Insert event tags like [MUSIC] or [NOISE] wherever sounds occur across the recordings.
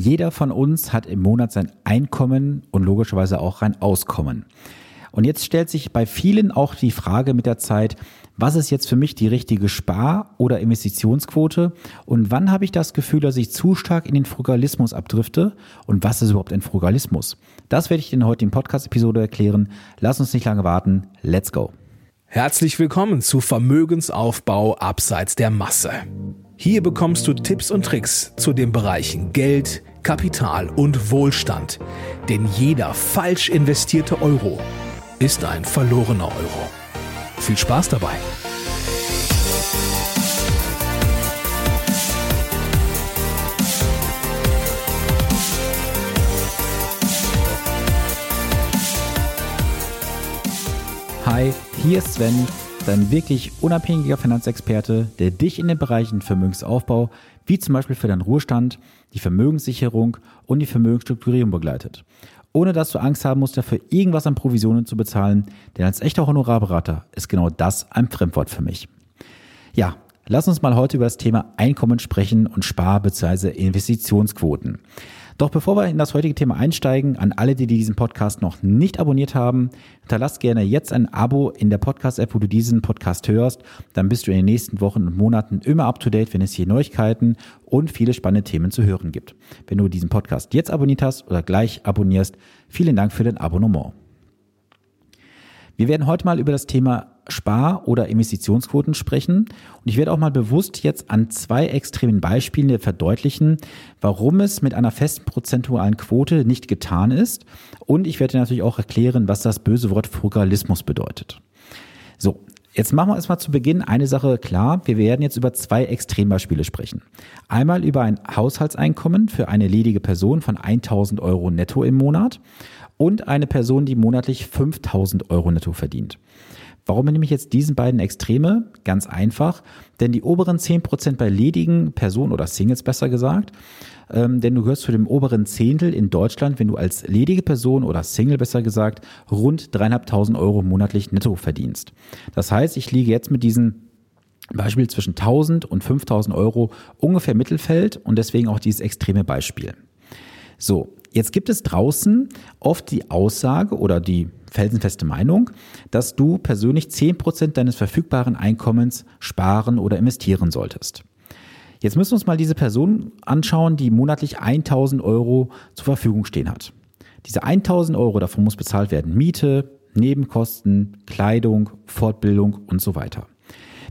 Jeder von uns hat im Monat sein Einkommen und logischerweise auch ein Auskommen. Und jetzt stellt sich bei vielen auch die Frage mit der Zeit, was ist jetzt für mich die richtige Spar- oder Investitionsquote und wann habe ich das Gefühl, dass ich zu stark in den Frugalismus abdrifte und was ist überhaupt ein Frugalismus? Das werde ich in der heutigen Podcast-Episode erklären. Lass uns nicht lange warten. Let's go. Herzlich willkommen zu Vermögensaufbau abseits der Masse. Hier bekommst du Tipps und Tricks zu den Bereichen Geld, Kapital und Wohlstand. Denn jeder falsch investierte Euro ist ein verlorener Euro. Viel Spaß dabei! Hi, hier ist Sven, dein wirklich unabhängiger Finanzexperte, der dich in den Bereichen Vermögensaufbau, wie zum Beispiel für deinen Ruhestand, die Vermögenssicherung und die Vermögensstrukturierung begleitet ohne dass du Angst haben musst, dafür irgendwas an Provisionen zu bezahlen, denn als echter Honorarberater ist genau das ein Fremdwort für mich. Ja, lass uns mal heute über das Thema Einkommen sprechen und Spar- bzw. Investitionsquoten. Doch bevor wir in das heutige Thema einsteigen, an alle, die diesen Podcast noch nicht abonniert haben, hinterlass gerne jetzt ein Abo in der Podcast-App, wo du diesen Podcast hörst. Dann bist du in den nächsten Wochen und Monaten immer up to date, wenn es hier Neuigkeiten und viele spannende Themen zu hören gibt. Wenn du diesen Podcast jetzt abonniert hast oder gleich abonnierst, vielen Dank für dein Abonnement. Wir werden heute mal über das Thema Spar- oder Investitionsquoten sprechen. Und ich werde auch mal bewusst jetzt an zwei extremen Beispielen verdeutlichen, warum es mit einer festen prozentualen Quote nicht getan ist. Und ich werde natürlich auch erklären, was das böse Wort Frugalismus bedeutet. So, Jetzt machen wir erstmal zu Beginn eine Sache klar. Wir werden jetzt über zwei Extrembeispiele sprechen. Einmal über ein Haushaltseinkommen für eine ledige Person von 1000 Euro netto im Monat und eine Person, die monatlich 5000 Euro netto verdient. Warum nehme ich jetzt diesen beiden Extreme? Ganz einfach, denn die oberen 10% bei ledigen Personen oder Singles besser gesagt, ähm, denn du gehörst zu dem oberen Zehntel in Deutschland, wenn du als ledige Person oder Single besser gesagt rund dreieinhalbtausend Euro monatlich netto verdienst. Das heißt, ich liege jetzt mit diesen Beispiel zwischen 1000 und 5000 Euro ungefähr Mittelfeld und deswegen auch dieses extreme Beispiel. So, jetzt gibt es draußen oft die Aussage oder die felsenfeste Meinung, dass du persönlich 10% deines verfügbaren Einkommens sparen oder investieren solltest. Jetzt müssen wir uns mal diese Person anschauen, die monatlich 1000 Euro zur Verfügung stehen hat. Diese 1000 Euro, davon muss bezahlt werden Miete, Nebenkosten, Kleidung, Fortbildung und so weiter.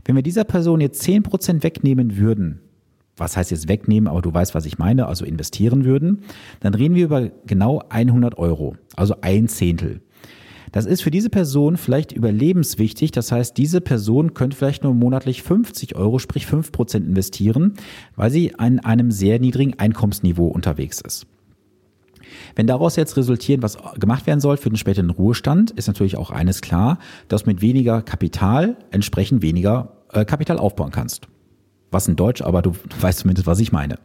Wenn wir dieser Person jetzt 10% wegnehmen würden, was heißt jetzt wegnehmen, aber du weißt, was ich meine, also investieren würden, dann reden wir über genau 100 Euro, also ein Zehntel. Das ist für diese Person vielleicht überlebenswichtig. Das heißt, diese Person könnte vielleicht nur monatlich 50 Euro, sprich 5 Prozent investieren, weil sie an einem sehr niedrigen Einkommensniveau unterwegs ist. Wenn daraus jetzt resultieren, was gemacht werden soll für den späteren Ruhestand, ist natürlich auch eines klar, dass mit weniger Kapital entsprechend weniger äh, Kapital aufbauen kannst. Was in Deutsch, aber du [LAUGHS] weißt zumindest, was ich meine.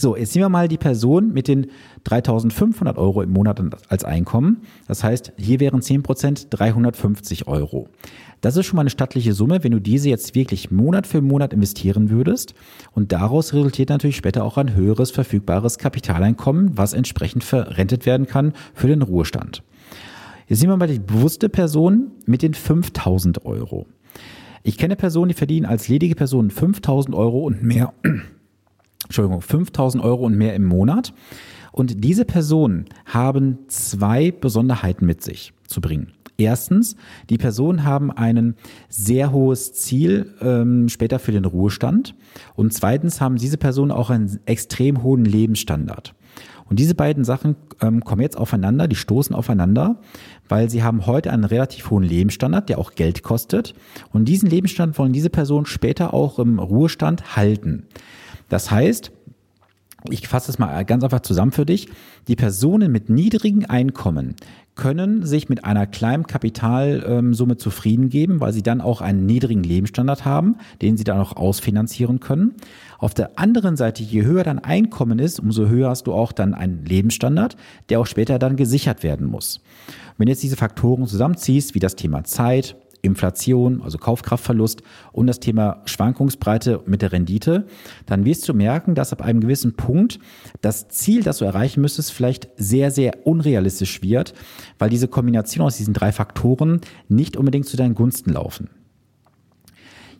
So, jetzt nehmen wir mal die Person mit den 3.500 Euro im Monat als Einkommen. Das heißt, hier wären 10 Prozent 350 Euro. Das ist schon mal eine stattliche Summe, wenn du diese jetzt wirklich Monat für Monat investieren würdest. Und daraus resultiert natürlich später auch ein höheres verfügbares Kapitaleinkommen, was entsprechend verrentet werden kann für den Ruhestand. Jetzt sehen wir mal die bewusste Person mit den 5000 Euro. Ich kenne Personen, die verdienen als ledige Person 5000 Euro und mehr Entschuldigung, 5000 Euro und mehr im Monat. Und diese Personen haben zwei Besonderheiten mit sich zu bringen. Erstens, die Personen haben ein sehr hohes Ziel ähm, später für den Ruhestand. Und zweitens haben diese Personen auch einen extrem hohen Lebensstandard. Und diese beiden Sachen ähm, kommen jetzt aufeinander, die stoßen aufeinander, weil sie haben heute einen relativ hohen Lebensstandard, der auch Geld kostet. Und diesen Lebensstandard wollen diese Personen später auch im Ruhestand halten. Das heißt, ich fasse es mal ganz einfach zusammen für dich. Die Personen mit niedrigen Einkommen können sich mit einer kleinen Kapitalsumme zufrieden geben, weil sie dann auch einen niedrigen Lebensstandard haben, den sie dann auch ausfinanzieren können. Auf der anderen Seite, je höher dein Einkommen ist, umso höher hast du auch dann einen Lebensstandard, der auch später dann gesichert werden muss. Wenn du jetzt diese Faktoren zusammenziehst, wie das Thema Zeit, Inflation, also Kaufkraftverlust und das Thema Schwankungsbreite mit der Rendite, dann wirst du merken, dass ab einem gewissen Punkt das Ziel, das du erreichen müsstest, vielleicht sehr, sehr unrealistisch wird, weil diese Kombination aus diesen drei Faktoren nicht unbedingt zu deinen Gunsten laufen.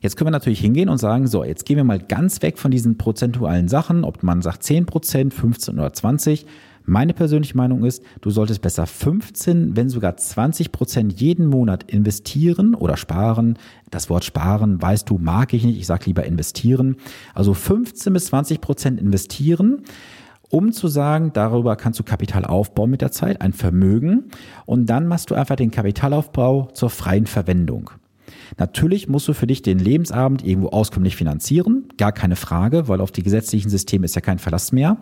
Jetzt können wir natürlich hingehen und sagen, so, jetzt gehen wir mal ganz weg von diesen prozentualen Sachen, ob man sagt 10 Prozent, 15 oder 20. Meine persönliche Meinung ist, du solltest besser 15, wenn sogar 20 Prozent jeden Monat investieren oder sparen. Das Wort sparen, weißt du, mag ich nicht. Ich sage lieber investieren. Also 15 bis 20 Prozent investieren um zu sagen, darüber kannst du Kapital aufbauen mit der Zeit, ein Vermögen, und dann machst du einfach den Kapitalaufbau zur freien Verwendung. Natürlich musst du für dich den Lebensabend irgendwo auskömmlich finanzieren, gar keine Frage, weil auf die gesetzlichen Systeme ist ja kein Verlass mehr.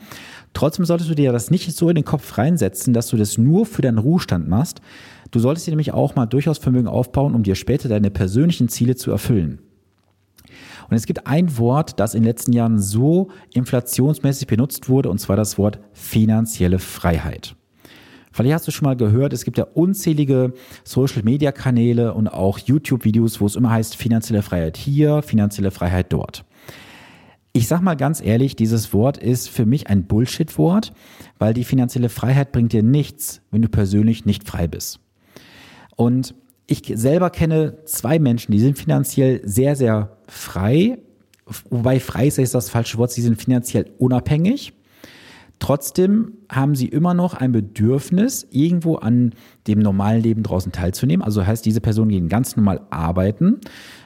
Trotzdem solltest du dir das nicht so in den Kopf reinsetzen, dass du das nur für deinen Ruhestand machst. Du solltest dir nämlich auch mal durchaus Vermögen aufbauen, um dir später deine persönlichen Ziele zu erfüllen. Und es gibt ein Wort, das in den letzten Jahren so inflationsmäßig benutzt wurde, und zwar das Wort finanzielle Freiheit. Vielleicht hast du schon mal gehört, es gibt ja unzählige Social-Media-Kanäle und auch YouTube-Videos, wo es immer heißt, finanzielle Freiheit hier, finanzielle Freiheit dort. Ich sag mal ganz ehrlich, dieses Wort ist für mich ein Bullshit-Wort, weil die finanzielle Freiheit bringt dir nichts, wenn du persönlich nicht frei bist. Und ich selber kenne zwei Menschen, die sind finanziell sehr, sehr frei. Wobei frei ist das falsche Wort, sie sind finanziell unabhängig. Trotzdem haben sie immer noch ein Bedürfnis, irgendwo an dem normalen Leben draußen teilzunehmen. Also heißt, diese Personen gehen ganz normal arbeiten,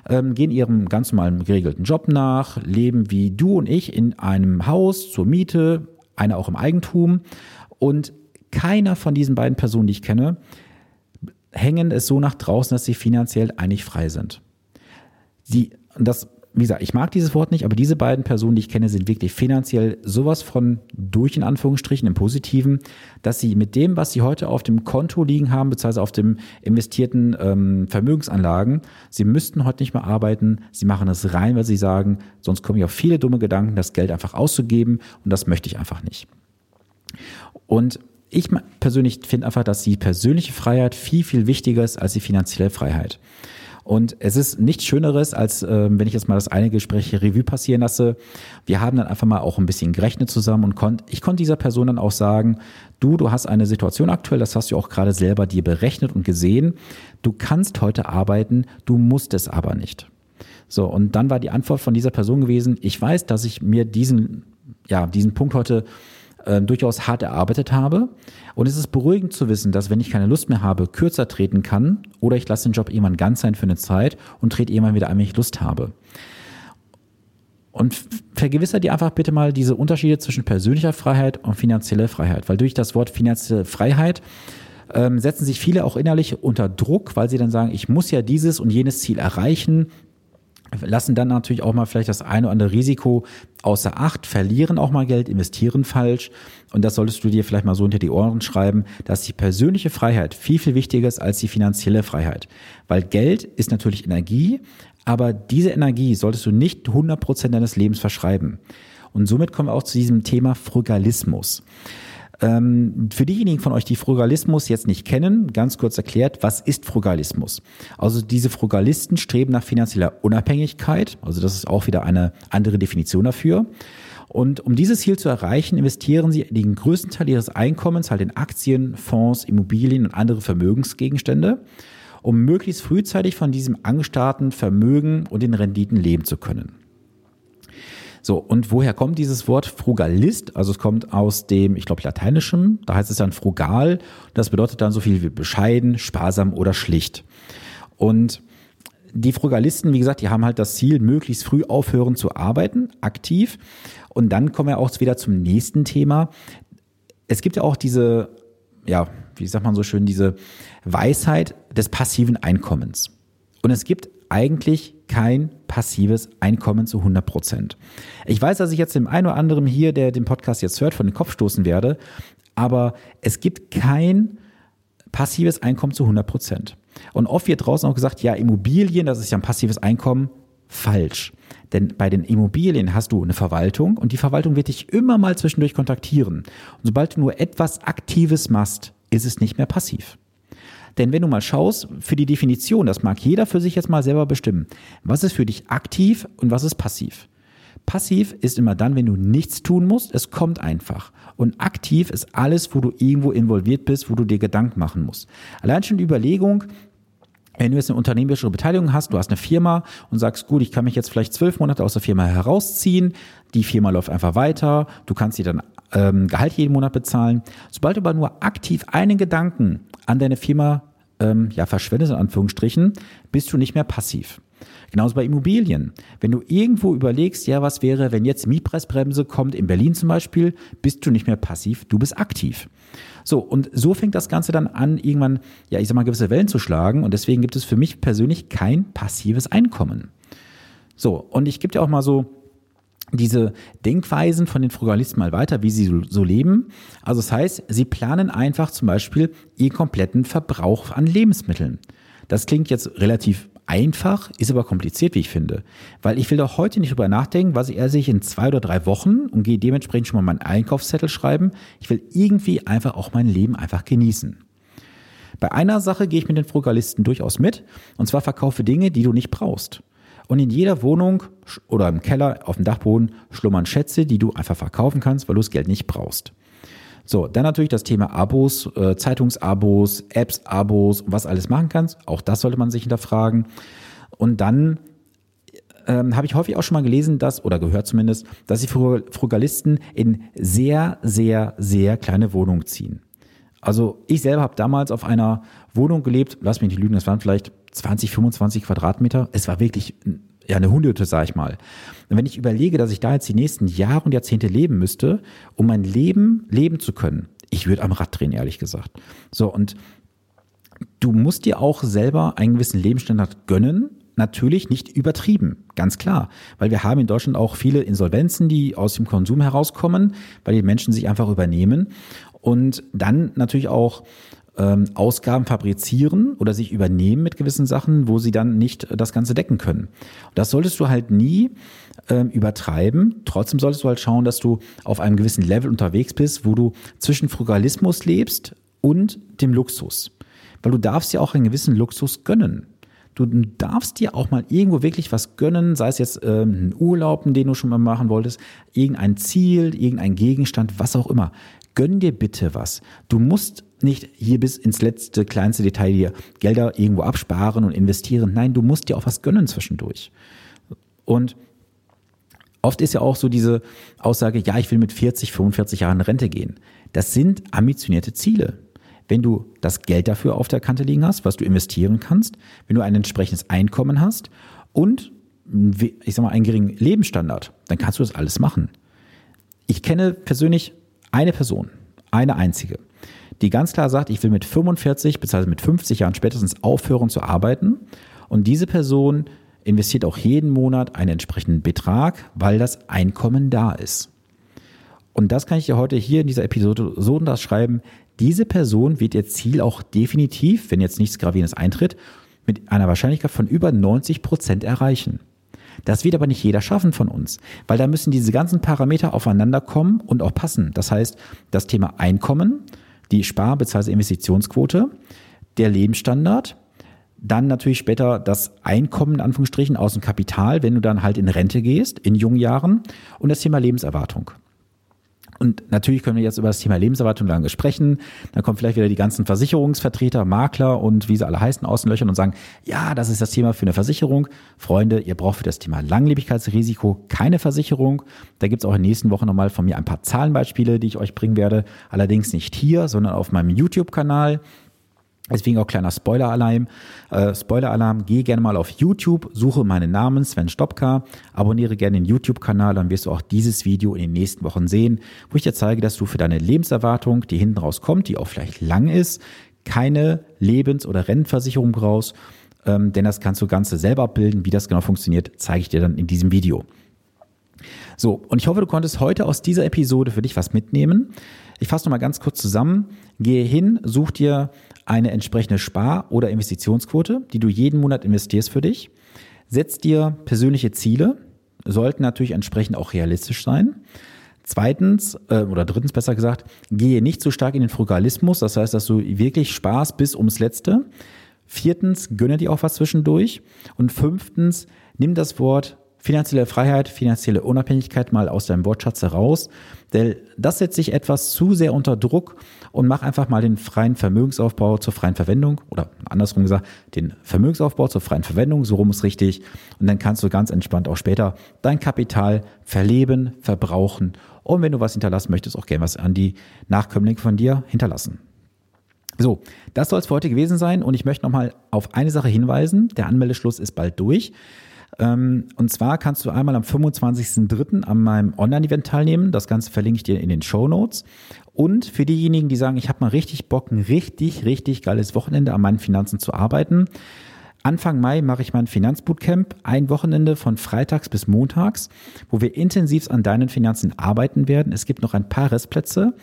ähm, gehen ihrem ganz normalen geregelten Job nach, leben wie du und ich in einem Haus zur Miete, einer auch im Eigentum. Und keiner von diesen beiden Personen, die ich kenne, hängen es so nach draußen, dass sie finanziell eigentlich frei sind. Sie, das wie gesagt, ich mag dieses Wort nicht, aber diese beiden Personen, die ich kenne, sind wirklich finanziell sowas von durch in Anführungsstrichen im Positiven, dass sie mit dem, was sie heute auf dem Konto liegen haben, beziehungsweise auf dem investierten ähm, Vermögensanlagen, sie müssten heute nicht mehr arbeiten, sie machen es rein, weil sie sagen, sonst komme ich auf viele dumme Gedanken, das Geld einfach auszugeben und das möchte ich einfach nicht. Und ich persönlich finde einfach, dass die persönliche Freiheit viel, viel wichtiger ist als die finanzielle Freiheit. Und es ist nichts Schöneres, als äh, wenn ich jetzt mal das eine Gespräch Revue passieren lasse. Wir haben dann einfach mal auch ein bisschen gerechnet zusammen und konnt, ich konnte dieser Person dann auch sagen, du, du hast eine Situation aktuell, das hast du auch gerade selber dir berechnet und gesehen. Du kannst heute arbeiten, du musst es aber nicht. So, und dann war die Antwort von dieser Person gewesen, ich weiß, dass ich mir diesen, ja, diesen Punkt heute äh, durchaus hart erarbeitet habe. Und es ist beruhigend zu wissen, dass wenn ich keine Lust mehr habe, kürzer treten kann oder ich lasse den Job irgendwann ganz sein für eine Zeit und trete irgendwann wieder ein, wenn ich Lust habe. Und vergewissere dir einfach bitte mal diese Unterschiede zwischen persönlicher Freiheit und finanzieller Freiheit, weil durch das Wort finanzielle Freiheit ähm, setzen sich viele auch innerlich unter Druck, weil sie dann sagen, ich muss ja dieses und jenes Ziel erreichen, lassen dann natürlich auch mal vielleicht das eine oder andere Risiko außer Acht, verlieren auch mal Geld, investieren falsch. Und das solltest du dir vielleicht mal so unter die Ohren schreiben, dass die persönliche Freiheit viel, viel wichtiger ist als die finanzielle Freiheit. Weil Geld ist natürlich Energie, aber diese Energie solltest du nicht 100 Prozent deines Lebens verschreiben. Und somit kommen wir auch zu diesem Thema Frugalismus. Ähm, für diejenigen von euch, die Frugalismus jetzt nicht kennen, ganz kurz erklärt, was ist Frugalismus? Also diese Frugalisten streben nach finanzieller Unabhängigkeit, also das ist auch wieder eine andere Definition dafür. Und um dieses Ziel zu erreichen, investieren sie den größten Teil ihres Einkommens halt in Aktien, Fonds, Immobilien und andere Vermögensgegenstände, um möglichst frühzeitig von diesem angestarrten Vermögen und den Renditen leben zu können. So, und woher kommt dieses Wort Frugalist? Also es kommt aus dem, ich glaube, lateinischen, da heißt es dann frugal. Das bedeutet dann so viel wie bescheiden, sparsam oder schlicht. Und die Frugalisten, wie gesagt, die haben halt das Ziel, möglichst früh aufhören zu arbeiten, aktiv. Und dann kommen wir auch wieder zum nächsten Thema. Es gibt ja auch diese, ja, wie sagt man so schön, diese Weisheit des passiven Einkommens. Und es gibt eigentlich kein passives Einkommen zu 100 Prozent. Ich weiß, dass ich jetzt dem einen oder anderen hier, der den Podcast jetzt hört, von den Kopf stoßen werde, aber es gibt kein passives Einkommen zu 100 Prozent. Und oft wird draußen auch gesagt, ja, Immobilien, das ist ja ein passives Einkommen. Falsch. Denn bei den Immobilien hast du eine Verwaltung und die Verwaltung wird dich immer mal zwischendurch kontaktieren. Und sobald du nur etwas Aktives machst, ist es nicht mehr passiv. Denn wenn du mal schaust, für die Definition, das mag jeder für sich jetzt mal selber bestimmen, was ist für dich aktiv und was ist passiv. Passiv ist immer dann, wenn du nichts tun musst, es kommt einfach. Und aktiv ist alles, wo du irgendwo involviert bist, wo du dir Gedanken machen musst. Allein schon die Überlegung, wenn du jetzt eine unternehmerische Beteiligung hast, du hast eine Firma und sagst, gut, ich kann mich jetzt vielleicht zwölf Monate aus der Firma herausziehen, die Firma läuft einfach weiter, du kannst dir dann ähm, Gehalt jeden Monat bezahlen. Sobald du aber nur aktiv einen Gedanken an deine Firma ähm, ja, verschwendest, in Anführungsstrichen, bist du nicht mehr passiv. Genauso bei Immobilien. Wenn du irgendwo überlegst, ja, was wäre, wenn jetzt Mietpreisbremse kommt, in Berlin zum Beispiel, bist du nicht mehr passiv, du bist aktiv. So, und so fängt das Ganze dann an, irgendwann, ja, ich sag mal, gewisse Wellen zu schlagen. Und deswegen gibt es für mich persönlich kein passives Einkommen. So, und ich gebe dir auch mal so diese Denkweisen von den Frugalisten mal weiter, wie sie so, leben. Also das heißt, sie planen einfach zum Beispiel ihren kompletten Verbrauch an Lebensmitteln. Das klingt jetzt relativ einfach, ist aber kompliziert, wie ich finde. Weil ich will doch heute nicht drüber nachdenken, was ich esse in zwei oder drei Wochen und gehe dementsprechend schon mal meinen Einkaufszettel schreiben. Ich will irgendwie einfach auch mein Leben einfach genießen. Bei einer Sache gehe ich mit den Frugalisten durchaus mit, und zwar verkaufe Dinge, die du nicht brauchst. Und in jeder Wohnung oder im Keller, auf dem Dachboden schlummern Schätze, die du einfach verkaufen kannst, weil du das Geld nicht brauchst. So, dann natürlich das Thema Abos, äh, Zeitungsabos, Apps-Abos, was alles machen kannst. Auch das sollte man sich hinterfragen. Und dann ähm, habe ich häufig auch schon mal gelesen, dass, oder gehört zumindest, dass die Frugalisten in sehr, sehr, sehr kleine Wohnungen ziehen. Also ich selber habe damals auf einer Wohnung gelebt, lass mich nicht lügen, das waren vielleicht 20, 25 Quadratmeter. Es war wirklich ja, eine Hunderte, sag ich mal. Und wenn ich überlege, dass ich da jetzt die nächsten Jahre und Jahrzehnte leben müsste, um mein Leben leben zu können, ich würde am Rad drehen, ehrlich gesagt. So, und du musst dir auch selber einen gewissen Lebensstandard gönnen. Natürlich nicht übertrieben, ganz klar. Weil wir haben in Deutschland auch viele Insolvenzen, die aus dem Konsum herauskommen, weil die Menschen sich einfach übernehmen. Und dann natürlich auch ähm, Ausgaben fabrizieren oder sich übernehmen mit gewissen Sachen, wo sie dann nicht das Ganze decken können. Das solltest du halt nie ähm, übertreiben. Trotzdem solltest du halt schauen, dass du auf einem gewissen Level unterwegs bist, wo du zwischen Frugalismus lebst und dem Luxus. Weil du darfst ja auch einen gewissen Luxus gönnen. Du darfst dir auch mal irgendwo wirklich was gönnen, sei es jetzt ähm, ein Urlaub, den du schon mal machen wolltest, irgendein Ziel, irgendein Gegenstand, was auch immer. Gönn dir bitte was. Du musst nicht hier bis ins letzte, kleinste Detail dir Gelder irgendwo absparen und investieren. Nein, du musst dir auch was gönnen zwischendurch. Und oft ist ja auch so diese Aussage, ja, ich will mit 40, 45 Jahren Rente gehen. Das sind ambitionierte Ziele. Wenn du das Geld dafür auf der Kante liegen hast, was du investieren kannst, wenn du ein entsprechendes Einkommen hast und ich sag mal einen geringen Lebensstandard, dann kannst du das alles machen. Ich kenne persönlich eine Person, eine einzige, die ganz klar sagt, ich will mit 45 bzw. mit 50 Jahren spätestens aufhören zu arbeiten. Und diese Person investiert auch jeden Monat einen entsprechenden Betrag, weil das Einkommen da ist. Und das kann ich dir heute hier in dieser Episode so unterschreiben. Diese Person wird ihr Ziel auch definitiv, wenn jetzt nichts Gravierendes eintritt, mit einer Wahrscheinlichkeit von über 90 Prozent erreichen. Das wird aber nicht jeder schaffen von uns, weil da müssen diese ganzen Parameter aufeinander kommen und auch passen. Das heißt, das Thema Einkommen, die Spar- bzw. Investitionsquote, der Lebensstandard, dann natürlich später das Einkommen in Anführungsstrichen aus dem Kapital, wenn du dann halt in Rente gehst, in jungen Jahren und das Thema Lebenserwartung. Und natürlich können wir jetzt über das Thema Lebenserwartung lange sprechen. Dann kommen vielleicht wieder die ganzen Versicherungsvertreter, Makler und wie sie alle heißen aus den Löchern und sagen, ja, das ist das Thema für eine Versicherung. Freunde, ihr braucht für das Thema Langlebigkeitsrisiko keine Versicherung. Da gibt es auch in den nächsten Wochen nochmal von mir ein paar Zahlenbeispiele, die ich euch bringen werde. Allerdings nicht hier, sondern auf meinem YouTube-Kanal. Deswegen auch kleiner Spoiler-Alarm. Äh, Spoiler-Alarm, geh gerne mal auf YouTube, suche meinen Namen, Sven Stopka, abonniere gerne den YouTube-Kanal, dann wirst du auch dieses Video in den nächsten Wochen sehen, wo ich dir zeige, dass du für deine Lebenserwartung, die hinten raus kommt, die auch vielleicht lang ist, keine Lebens- oder Rentenversicherung brauchst, ähm, denn das kannst du Ganze selber abbilden. Wie das genau funktioniert, zeige ich dir dann in diesem Video. So, und ich hoffe, du konntest heute aus dieser Episode für dich was mitnehmen. Ich fasse nochmal ganz kurz zusammen. Gehe hin, such dir eine entsprechende Spar- oder Investitionsquote, die du jeden Monat investierst für dich. Setz dir persönliche Ziele, sollten natürlich entsprechend auch realistisch sein. Zweitens, äh, oder drittens besser gesagt, gehe nicht zu stark in den Frugalismus. Das heißt, dass du wirklich Spaß bis ums Letzte. Viertens, gönne dir auch was zwischendurch. Und fünftens, nimm das Wort finanzielle Freiheit, finanzielle Unabhängigkeit mal aus deinem Wortschatz heraus. Denn das setzt sich etwas zu sehr unter Druck und mach einfach mal den freien Vermögensaufbau zur freien Verwendung oder andersrum gesagt, den Vermögensaufbau zur freien Verwendung, so rum ist richtig. Und dann kannst du ganz entspannt auch später dein Kapital verleben, verbrauchen und wenn du was hinterlassen möchtest, auch gerne was an die Nachkömmlinge von dir hinterlassen. So, das soll es für heute gewesen sein und ich möchte nochmal auf eine Sache hinweisen. Der Anmeldeschluss ist bald durch. Ähm, und zwar kannst du einmal am 25.03. an meinem Online-Event teilnehmen. Das Ganze verlinke ich dir in den Show Notes. Und für diejenigen, die sagen, ich habe mal richtig Bock, ein richtig, richtig geiles Wochenende an meinen Finanzen zu arbeiten. Anfang Mai mache ich mein Finanzbootcamp, ein Wochenende von freitags bis montags, wo wir intensiv an deinen Finanzen arbeiten werden. Es gibt noch ein paar Restplätze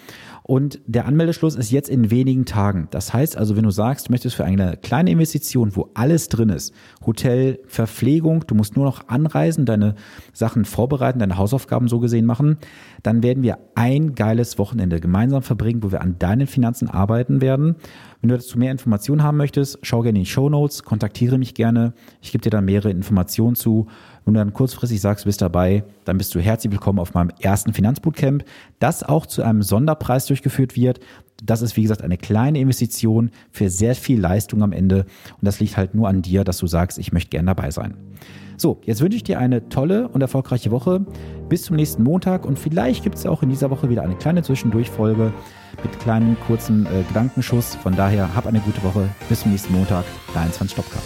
und der Anmeldeschluss ist jetzt in wenigen Tagen. Das heißt also, wenn du sagst, du möchtest für eine kleine Investition, wo alles drin ist, Hotel, Verpflegung, du musst nur noch anreisen, deine Sachen vorbereiten, deine Hausaufgaben so gesehen machen, dann werden wir ein geiles Wochenende gemeinsam verbringen, wo wir an deinen Finanzen arbeiten werden. Wenn du dazu mehr Informationen haben möchtest, schau gerne in die Show Notes, kontaktiere mich gerne. Ich gebe dir da mehrere Informationen zu. Du dann kurzfristig sagst, du bist dabei, dann bist du herzlich willkommen auf meinem ersten Finanzbootcamp, das auch zu einem Sonderpreis durchgeführt wird. Das ist, wie gesagt, eine kleine Investition für sehr viel Leistung am Ende. Und das liegt halt nur an dir, dass du sagst, ich möchte gerne dabei sein. So, jetzt wünsche ich dir eine tolle und erfolgreiche Woche. Bis zum nächsten Montag und vielleicht gibt es auch in dieser Woche wieder eine kleine Zwischendurchfolge mit kleinen kurzen äh, Gedankenschuss. Von daher hab eine gute Woche. Bis zum nächsten Montag. Dein Sven Stopka.